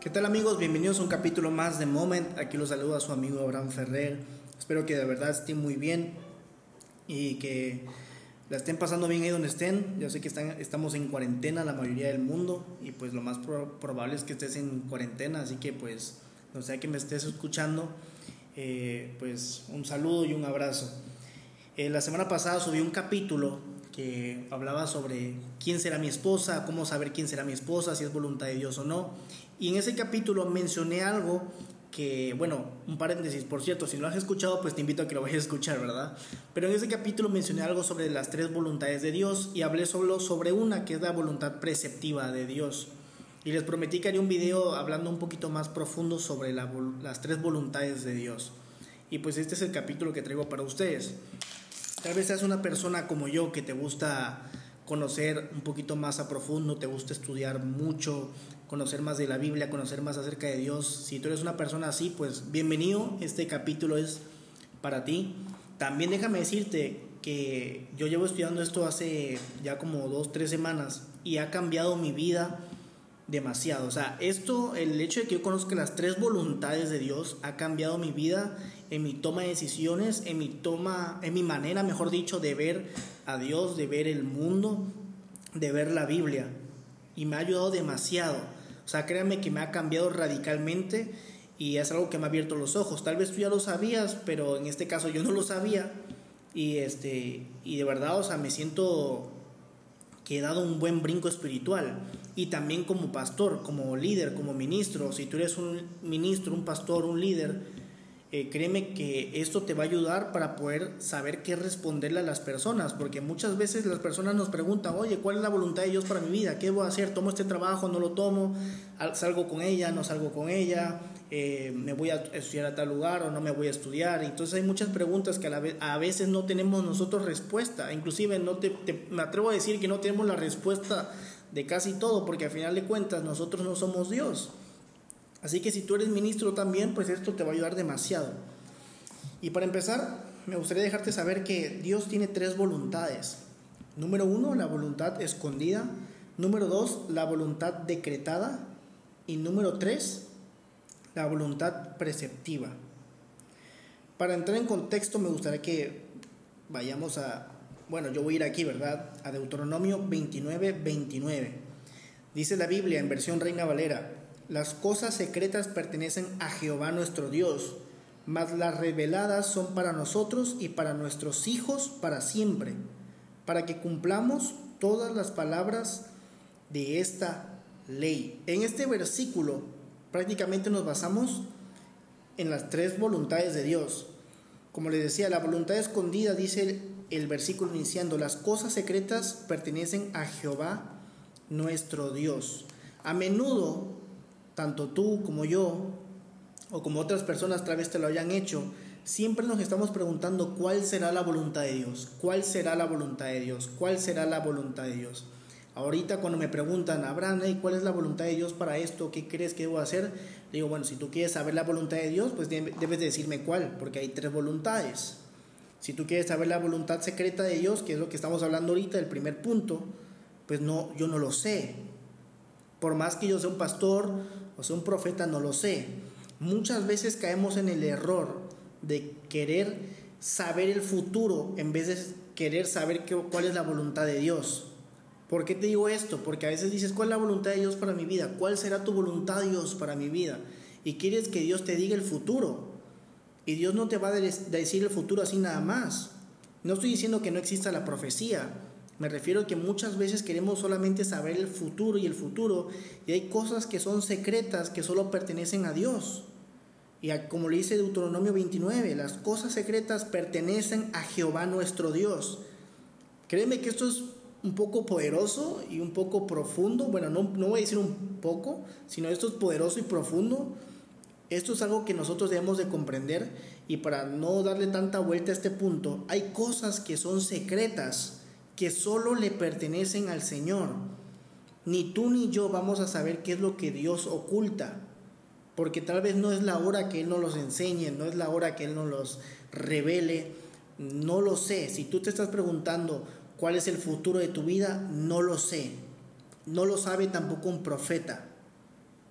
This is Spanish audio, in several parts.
¿Qué tal amigos? Bienvenidos a un capítulo más de Moment. Aquí los saluda su amigo Abraham Ferrer. Espero que de verdad estén muy bien y que la estén pasando bien ahí donde estén. Yo sé que están, estamos en cuarentena la mayoría del mundo y pues lo más probable es que estés en cuarentena, así que pues no sea que me estés escuchando, eh, pues un saludo y un abrazo. Eh, la semana pasada subí un capítulo que hablaba sobre quién será mi esposa, cómo saber quién será mi esposa, si es voluntad de Dios o no. Y en ese capítulo mencioné algo que, bueno, un paréntesis, por cierto, si no lo has escuchado, pues te invito a que lo vayas a escuchar, ¿verdad? Pero en ese capítulo mencioné algo sobre las tres voluntades de Dios y hablé solo sobre una, que es la voluntad preceptiva de Dios. Y les prometí que haría un video hablando un poquito más profundo sobre las tres voluntades de Dios. Y pues este es el capítulo que traigo para ustedes. Tal vez seas una persona como yo que te gusta conocer un poquito más a profundo, te gusta estudiar mucho, conocer más de la Biblia, conocer más acerca de Dios. Si tú eres una persona así, pues bienvenido, este capítulo es para ti. También déjame decirte que yo llevo estudiando esto hace ya como dos, tres semanas y ha cambiado mi vida demasiado. O sea, esto, el hecho de que yo conozca las tres voluntades de Dios ha cambiado mi vida en mi toma de decisiones, en mi toma, en mi manera, mejor dicho, de ver a Dios, de ver el mundo, de ver la Biblia. Y me ha ayudado demasiado. O sea, créanme que me ha cambiado radicalmente y es algo que me ha abierto los ojos. Tal vez tú ya lo sabías, pero en este caso yo no lo sabía. Y este, y de verdad, o sea, me siento que he dado un buen brinco espiritual y también como pastor, como líder, como ministro. Si tú eres un ministro, un pastor, un líder, eh, créeme que esto te va a ayudar para poder saber qué responderle a las personas, porque muchas veces las personas nos preguntan, oye, ¿cuál es la voluntad de Dios para mi vida? ¿Qué voy a hacer? ¿Tomo este trabajo? ¿No lo tomo? ¿Salgo con ella? ¿No salgo con ella? Eh, ¿Me voy a estudiar a tal lugar o no me voy a estudiar? Entonces hay muchas preguntas que a, la a veces no tenemos nosotros respuesta, inclusive no te, me atrevo a decir que no tenemos la respuesta de casi todo, porque al final de cuentas nosotros no somos Dios. Así que si tú eres ministro también, pues esto te va a ayudar demasiado. Y para empezar, me gustaría dejarte saber que Dios tiene tres voluntades. Número uno, la voluntad escondida. Número dos, la voluntad decretada. Y número tres, la voluntad preceptiva. Para entrar en contexto, me gustaría que vayamos a bueno, yo voy a ir aquí, ¿verdad? A Deuteronomio 29, 29. Dice la Biblia en versión Reina Valera, las cosas secretas pertenecen a Jehová nuestro Dios, mas las reveladas son para nosotros y para nuestros hijos para siempre, para que cumplamos todas las palabras de esta ley. En este versículo prácticamente nos basamos en las tres voluntades de Dios. Como les decía, la voluntad escondida dice el versículo iniciando, las cosas secretas pertenecen a Jehová nuestro Dios. A menudo, tanto tú como yo, o como otras personas tal vez te lo hayan hecho, siempre nos estamos preguntando cuál será la voluntad de Dios, cuál será la voluntad de Dios, cuál será la voluntad de Dios. Ahorita cuando me preguntan, Abraham, ¿cuál es la voluntad de Dios para esto? ¿Qué crees que debo hacer? digo, bueno, si tú quieres saber la voluntad de Dios, pues debes decirme cuál, porque hay tres voluntades. Si tú quieres saber la voluntad secreta de Dios, que es lo que estamos hablando ahorita, el primer punto, pues no, yo no lo sé. Por más que yo sea un pastor o sea un profeta, no lo sé. Muchas veces caemos en el error de querer saber el futuro en vez de querer saber qué, cuál es la voluntad de Dios. ¿Por qué te digo esto? Porque a veces dices, ¿cuál es la voluntad de Dios para mi vida? ¿Cuál será tu voluntad, Dios, para mi vida? Y quieres que Dios te diga el futuro. Y Dios no te va a decir el futuro así nada más. No estoy diciendo que no exista la profecía. Me refiero a que muchas veces queremos solamente saber el futuro y el futuro. Y hay cosas que son secretas que solo pertenecen a Dios. Y como le dice Deuteronomio 29, las cosas secretas pertenecen a Jehová nuestro Dios. Créeme que esto es un poco poderoso y un poco profundo. Bueno, no, no voy a decir un poco, sino esto es poderoso y profundo esto es algo que nosotros debemos de comprender y para no darle tanta vuelta a este punto, hay cosas que son secretas, que solo le pertenecen al Señor. Ni tú ni yo vamos a saber qué es lo que Dios oculta, porque tal vez no es la hora que Él nos los enseñe, no es la hora que Él nos los revele, no lo sé. Si tú te estás preguntando cuál es el futuro de tu vida, no lo sé. No lo sabe tampoco un profeta.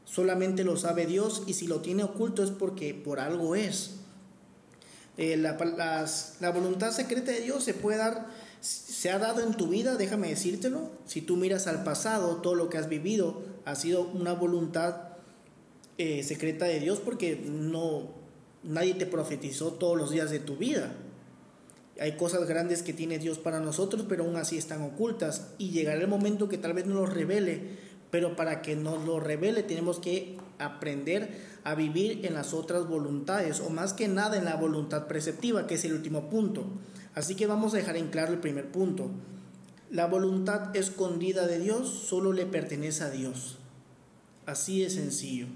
solamente lo sabe Dios y si lo tiene oculto es porque por algo es. Eh, la, la voluntad secreta de Dios se puede dar, se ha dado en tu vida, déjame decírtelo, si tú miras al pasado, todo lo que has vivido ha sido una voluntad eh, secreta de Dios porque no nadie te profetizó todos los días de tu vida. Hay cosas grandes que tiene Dios para nosotros, pero aún así están ocultas y llegará el momento que tal vez no los revele, pero para que nos lo revele tenemos que aprender a vivir en las otras voluntades o más que nada en la voluntad preceptiva, que es el último punto. Así que vamos a dejar en claro el primer punto. La voluntad escondida de Dios solo le pertenece a Dios. Así de sencillo.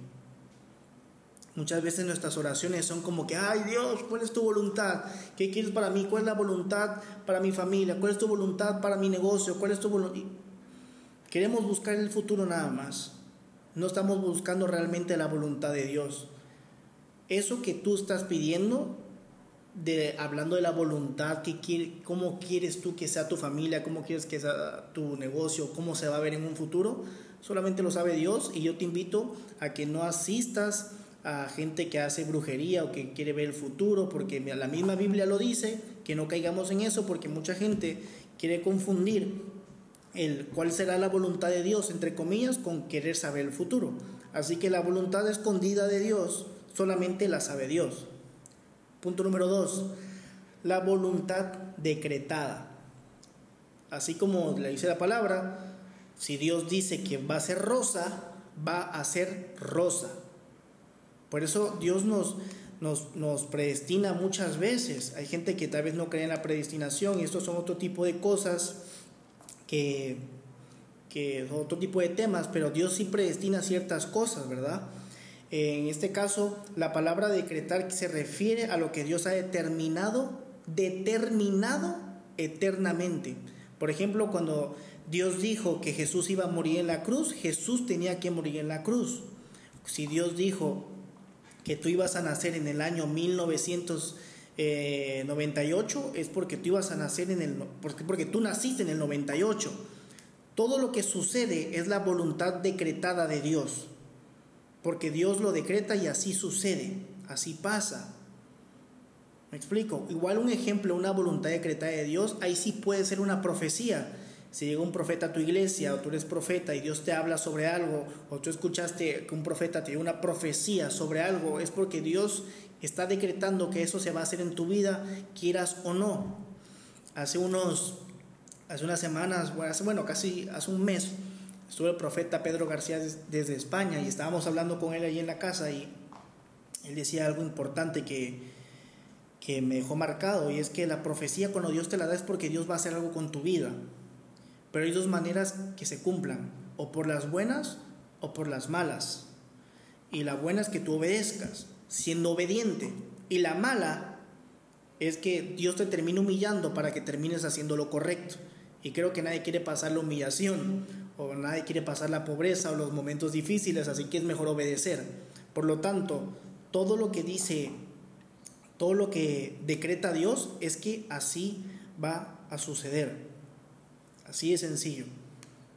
Muchas veces nuestras oraciones son como que, ay Dios, ¿cuál es tu voluntad? ¿Qué quieres para mí? ¿Cuál es la voluntad para mi familia? ¿Cuál es tu voluntad para mi negocio? ¿Cuál es tu voluntad? Queremos buscar el futuro nada más. No estamos buscando realmente la voluntad de Dios. Eso que tú estás pidiendo, de, hablando de la voluntad, que quiere, cómo quieres tú que sea tu familia, cómo quieres que sea tu negocio, cómo se va a ver en un futuro, solamente lo sabe Dios y yo te invito a que no asistas a gente que hace brujería o que quiere ver el futuro, porque la misma Biblia lo dice, que no caigamos en eso, porque mucha gente quiere confundir el cuál será la voluntad de Dios, entre comillas, con querer saber el futuro. Así que la voluntad escondida de Dios solamente la sabe Dios. Punto número dos, la voluntad decretada. Así como le dice la palabra, si Dios dice que va a ser rosa, va a ser rosa. Por eso Dios nos, nos, predestina muchas veces. Hay gente que tal vez no cree en la predestinación y estos son otro tipo de cosas que, que otro tipo de temas, pero Dios sí predestina ciertas cosas, ¿verdad? En este caso, la palabra decretar se refiere a lo que Dios ha determinado, determinado eternamente. Por ejemplo, cuando Dios dijo que Jesús iba a morir en la cruz, Jesús tenía que morir en la cruz. Si Dios dijo que tú ibas a nacer en el año 1998 es porque tú ibas a nacer en el porque, porque tú naciste en el 98. Todo lo que sucede es la voluntad decretada de Dios. Porque Dios lo decreta y así sucede, así pasa. ¿Me explico? Igual un ejemplo, una voluntad decretada de Dios, ahí sí puede ser una profecía si llega un profeta a tu iglesia o tú eres profeta y Dios te habla sobre algo o tú escuchaste que un profeta te dio una profecía sobre algo, es porque Dios está decretando que eso se va a hacer en tu vida, quieras o no. Hace unos, hace unas semanas, bueno, casi hace un mes, estuvo el profeta Pedro García desde España y estábamos hablando con él ahí en la casa y él decía algo importante que, que me dejó marcado y es que la profecía cuando Dios te la da es porque Dios va a hacer algo con tu vida. Pero hay dos maneras que se cumplan, o por las buenas o por las malas. Y la buena es que tú obedezcas, siendo obediente. Y la mala es que Dios te termine humillando para que termines haciendo lo correcto. Y creo que nadie quiere pasar la humillación, o nadie quiere pasar la pobreza o los momentos difíciles, así que es mejor obedecer. Por lo tanto, todo lo que dice, todo lo que decreta Dios es que así va a suceder. Así de sencillo.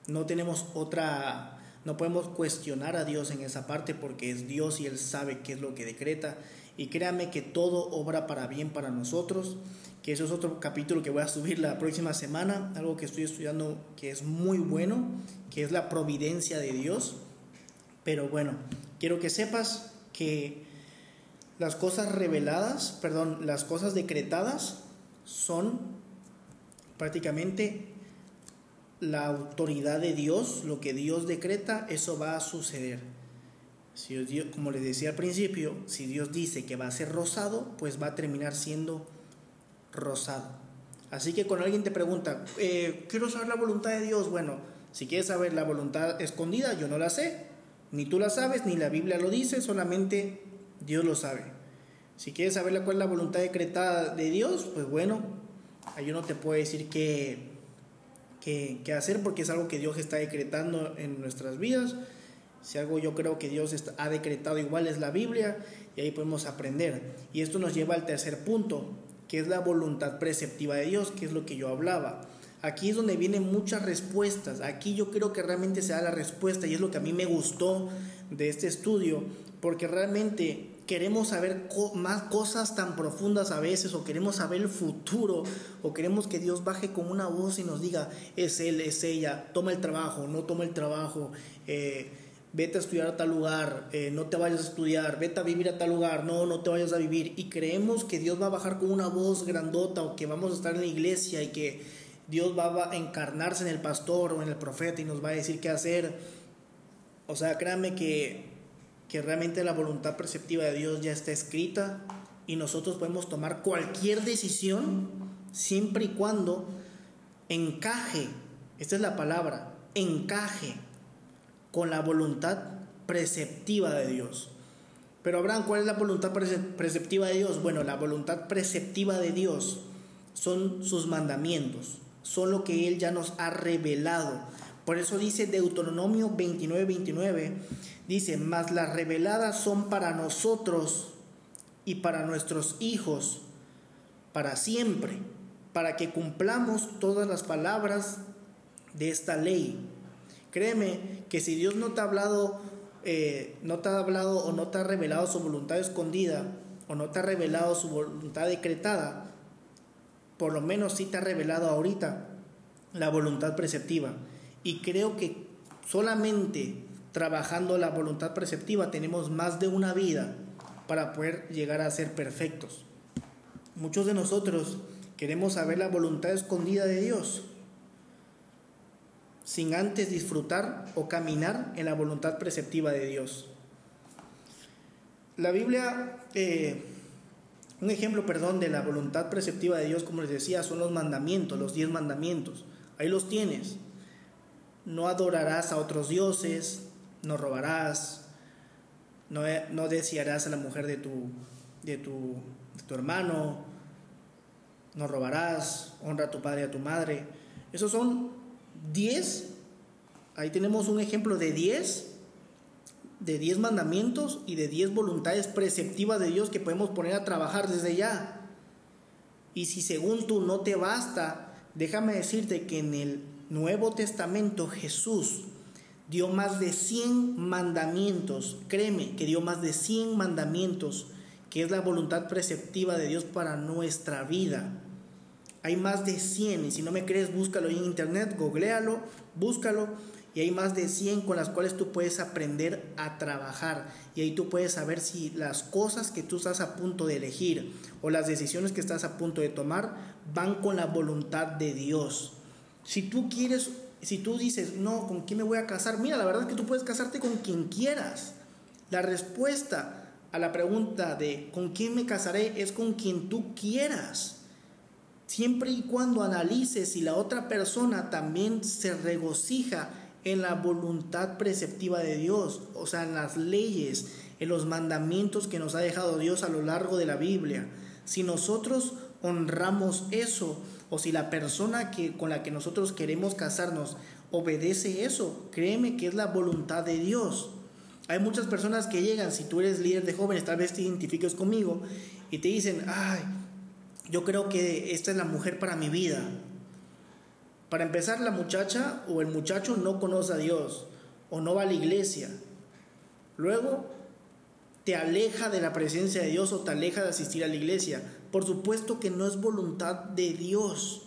No tenemos otra, no podemos cuestionar a Dios en esa parte porque es Dios y Él sabe qué es lo que decreta. Y créame que todo obra para bien para nosotros, que eso es otro capítulo que voy a subir la próxima semana, algo que estoy estudiando que es muy bueno, que es la providencia de Dios. Pero bueno, quiero que sepas que las cosas reveladas, perdón, las cosas decretadas son prácticamente la autoridad de Dios, lo que Dios decreta, eso va a suceder. Si Dios, como les decía al principio, si Dios dice que va a ser rosado, pues va a terminar siendo rosado. Así que cuando alguien te pregunta, eh, quiero saber la voluntad de Dios, bueno, si quieres saber la voluntad escondida, yo no la sé. Ni tú la sabes, ni la Biblia lo dice, solamente Dios lo sabe. Si quieres saber cuál es la voluntad decretada de Dios, pues bueno, yo no te puedo decir que que, hacer porque es algo que Dios está decretando en nuestras vidas. Si algo yo creo que Dios ha decretado igual es la Biblia y ahí podemos aprender. Y esto nos lleva al tercer punto, que es la voluntad preceptiva de Dios, que es lo que yo hablaba. Aquí es donde vienen muchas respuestas. Aquí yo creo que realmente se da la respuesta y es lo que a mí me gustó de este estudio porque realmente queremos saber más cosas tan profundas a veces o queremos saber el futuro o queremos que Dios baje con una voz y nos diga, es Él, es ella, toma el trabajo, no toma el trabajo, eh, vete a estudiar a tal lugar, eh, no te vayas a estudiar, vete a vivir a tal lugar, no, no te vayas a vivir. Y creemos que Dios va a bajar con una voz grandota o que vamos a estar en la iglesia y que Dios va a encarnarse en el pastor o en el profeta y nos va a decir qué hacer. O sea, créanme que que realmente la voluntad perceptiva de Dios ya está escrita y nosotros podemos tomar cualquier decisión siempre y cuando encaje, esta es la palabra, encaje con la voluntad preceptiva de Dios. Pero Abraham, ¿cuál es la voluntad preceptiva de Dios? Bueno, la voluntad preceptiva de Dios son sus mandamientos, son lo que Él ya nos ha revelado. Por eso dice Deuteronomio 29, 29, Dice, mas las reveladas son para nosotros y para nuestros hijos, para siempre, para que cumplamos todas las palabras de esta ley. Créeme que si Dios no te ha hablado, eh, no te ha hablado o no te ha revelado su voluntad escondida, o no te ha revelado su voluntad decretada, por lo menos sí te ha revelado ahorita la voluntad preceptiva. Y creo que solamente trabajando la voluntad preceptiva, tenemos más de una vida para poder llegar a ser perfectos. Muchos de nosotros queremos saber la voluntad escondida de Dios sin antes disfrutar o caminar en la voluntad preceptiva de Dios. La Biblia, eh, un ejemplo, perdón, de la voluntad preceptiva de Dios, como les decía, son los mandamientos, los diez mandamientos. Ahí los tienes. No adorarás a otros dioses, no robarás, no, no desearás a la mujer de tu, de tu, tu hermano, no robarás, honra a tu padre y a tu madre. Esos son 10, ahí tenemos un ejemplo de 10, de 10 mandamientos y de 10 voluntades preceptivas de Dios que podemos poner a trabajar desde ya. Y si según tú no te basta, déjame decirte que en el Nuevo Testamento Jesús dio más de 100 mandamientos, créeme que dio más de 100 mandamientos, que es la voluntad preceptiva de Dios para nuestra vida. Hay más de 100, y si no me crees, búscalo en internet, googlealo, búscalo, y hay más de 100 con las cuales tú puedes aprender a trabajar. Y ahí tú puedes saber si las cosas que tú estás a punto de elegir o las decisiones que estás a punto de tomar van con la voluntad de Dios. Si tú quieres si tú dices, no, ¿con quién me voy a casar? Mira, la verdad es que tú puedes casarte con quien quieras. La respuesta a la pregunta de ¿con quién me casaré? es con quien tú quieras. Siempre y cuando analices si la otra persona también se regocija en la voluntad preceptiva de Dios, o sea, en las leyes, en los mandamientos que nos ha dejado Dios a lo largo de la Biblia. Si nosotros honramos eso, o si la persona que, con la que nosotros queremos casarnos obedece eso, créeme que es la voluntad de Dios. Hay muchas personas que llegan, si tú eres líder de jóvenes, tal vez te identifiques conmigo, y te dicen, ay, yo creo que esta es la mujer para mi vida. Para empezar, la muchacha o el muchacho no conoce a Dios o no va a la iglesia. Luego, te aleja de la presencia de Dios o te aleja de asistir a la iglesia. Por supuesto que no es voluntad de Dios.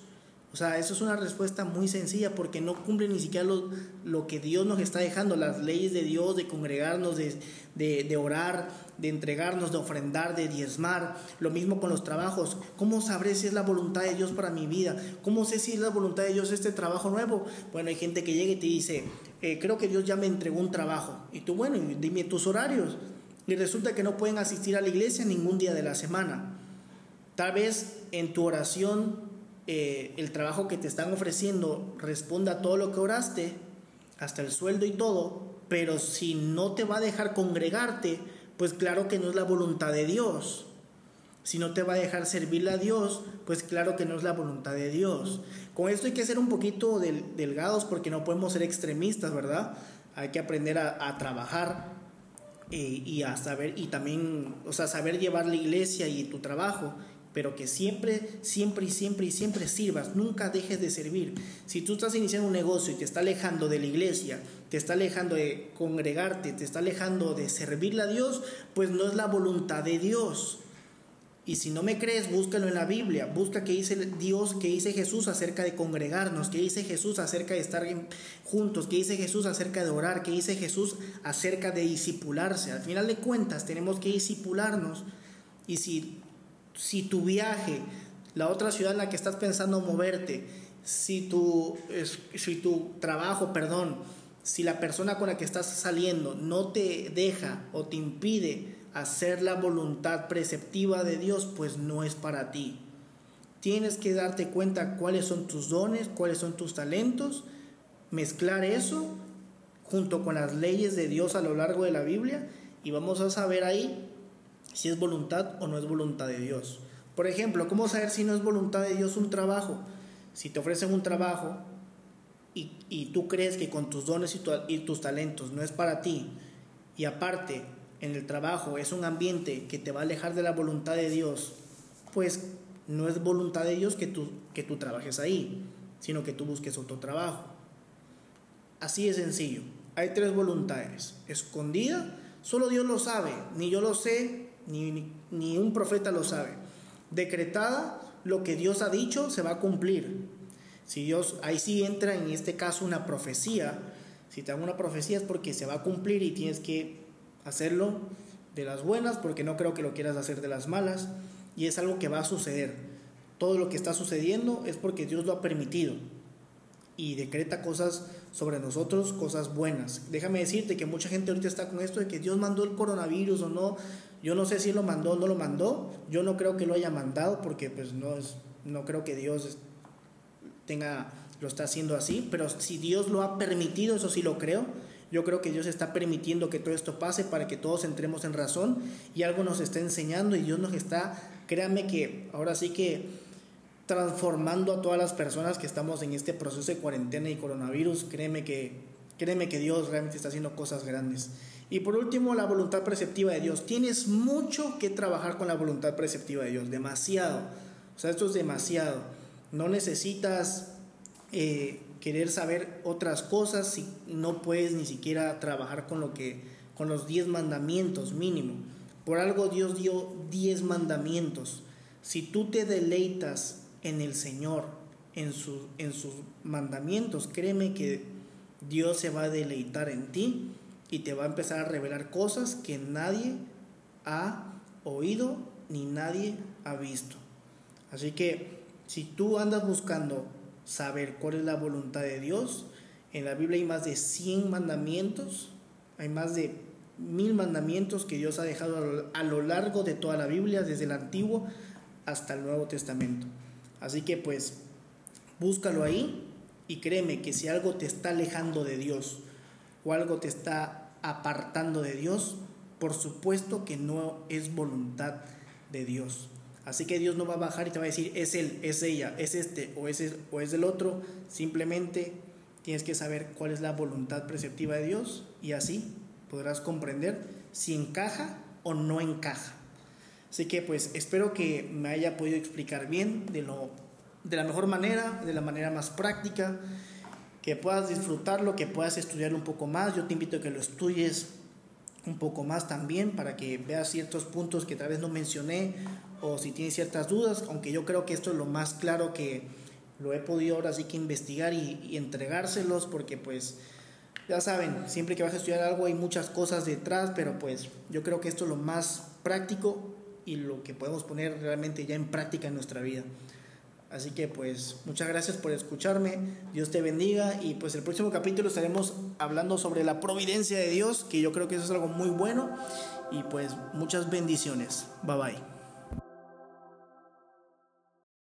O sea, eso es una respuesta muy sencilla porque no cumple ni siquiera lo, lo que Dios nos está dejando, las leyes de Dios, de congregarnos, de, de, orar, de entregarnos, de ofrendar, de diezmar. Lo mismo con los trabajos. ¿Cómo sabré si es la voluntad de Dios para mi vida? ¿Cómo sé si es la voluntad de Dios este trabajo nuevo? Bueno, hay gente que llega y te dice, eh, creo que Dios ya me entregó un trabajo. Y tú, bueno, dime tus horarios. Y resulta que no pueden asistir a la iglesia ningún día de la semana. Tal vez en tu oración eh, el trabajo que te están ofreciendo responda a todo lo que oraste, hasta el sueldo y todo, pero si no te va a dejar congregarte, pues claro que no es la voluntad de Dios. Si no te va a dejar servirle a Dios, pues claro que no es la voluntad de Dios. Con esto hay que ser un poquito delgados porque no podemos ser extremistas, ¿verdad? Hay que aprender a, trabajar eh, y a saber, y también, o sea, saber llevar la iglesia y tu trabajo pero que siempre, siempre y siempre y siempre sirvas, nunca dejes de servir. Si tú estás iniciando un negocio y te está alejando de la iglesia, te está alejando de congregarte, te está alejando de servirle a Dios, pues no es la voluntad de Dios. Y si no me crees, búscalo en la Biblia. Busca qué dice Dios, qué dice Jesús acerca de congregarnos, qué dice Jesús acerca de estar juntos, qué dice Jesús acerca de orar, qué dice Jesús acerca de disipularse. Al final de cuentas, tenemos que disipularnos. Y si, si tu viaje, la otra ciudad en la que estás pensando moverte, si tu, si tu trabajo, perdón, si la persona con la que estás saliendo no te deja o te impide hacer la voluntad preceptiva de Dios, pues no es para ti. Tienes que darte cuenta cuáles son tus dones, cuáles son tus talentos, mezclar eso junto con las leyes de Dios a lo largo de la Biblia y vamos a saber ahí si es voluntad o no es voluntad de Dios. Por ejemplo, ¿cómo saber si no es voluntad de Dios un trabajo? Si te ofrecen un trabajo y, tú crees que con tus dones y, tus talentos no es para ti, y aparte en el trabajo es un ambiente que te va a alejar de la voluntad de Dios, pues no es voluntad de Dios que tú, que tú trabajes ahí, sino que tú busques otro trabajo. Así de sencillo. Hay tres voluntades. Escondida, solo Dios lo sabe, ni yo lo sé, ni, ni un profeta lo sabe. Decretada, lo que Dios ha dicho se va a cumplir. Si Dios, ahí sí entra en este caso una profecía. Si te dan una profecía es porque se va a cumplir y tienes que hacerlo de las buenas porque no creo que lo quieras hacer de las malas y es algo que va a suceder. Todo lo que está sucediendo es porque Dios lo ha permitido y decreta cosas sobre nosotros, cosas buenas. Déjame decirte que mucha gente ahorita está con esto de que Dios mandó el coronavirus o no. Yo no sé si lo mandó o no lo mandó. Yo no creo que lo haya mandado porque pues no es no creo que Dios tenga lo está haciendo así, pero si Dios lo ha permitido, eso sí lo creo yo creo que Dios está permitiendo que todo esto pase para que todos entremos en razón y algo nos está enseñando y Dios nos está, créanme que ahora sí que transformando a todas las personas que estamos en este proceso de cuarentena y coronavirus, créeme que, créeme que Dios realmente está haciendo cosas grandes. Y por último, la voluntad preceptiva de Dios. Tienes mucho que trabajar con la voluntad preceptiva de Dios, demasiado. O sea, esto es demasiado. No necesitas eh, querer saber otras cosas si no puedes ni siquiera trabajar con lo que con los diez mandamientos mínimo. Por algo Dios dio diez mandamientos. Si tú te deleitas en el Señor, en, en sus mandamientos, créeme que Dios se va a deleitar en ti y te va a empezar a revelar cosas que nadie ha oído ni nadie ha visto. Así que si tú andas buscando saber cuál es la voluntad de Dios. En la Biblia hay más de 100 mandamientos, hay más de mil mandamientos que Dios ha dejado a lo largo de toda la Biblia, desde el Antiguo hasta el Nuevo Testamento. Así que pues búscalo ahí y créeme que si algo te está alejando de Dios o algo te está apartando de Dios, por supuesto que no es voluntad de Dios. Así que Dios no va a bajar y te va a decir, es él, es ella, es este o es, o es el otro. Simplemente tienes que saber cuál es la voluntad preceptiva de Dios y así podrás comprender si encaja o no encaja. Así que pues espero que me haya podido explicar bien de, lo, de la mejor manera, de la manera más práctica, que puedas disfrutarlo, que puedas estudiar un poco más. Yo te invito a que lo estudies un poco más también para que veas ciertos puntos que tal vez no mencioné o si tienes ciertas dudas, aunque yo creo que esto es lo más claro que lo he podido ahora sí que investigar y, entregárselos porque pues ya saben, siempre que vas a estudiar algo hay muchas cosas detrás, pero pues yo creo que esto es lo más práctico y lo que podemos poner realmente ya en práctica en nuestra vida. Así que pues muchas gracias por escucharme, Dios te bendiga y pues el próximo capítulo estaremos hablando sobre la providencia de Dios, que yo creo que eso es algo muy bueno y pues muchas bendiciones. Bye bye.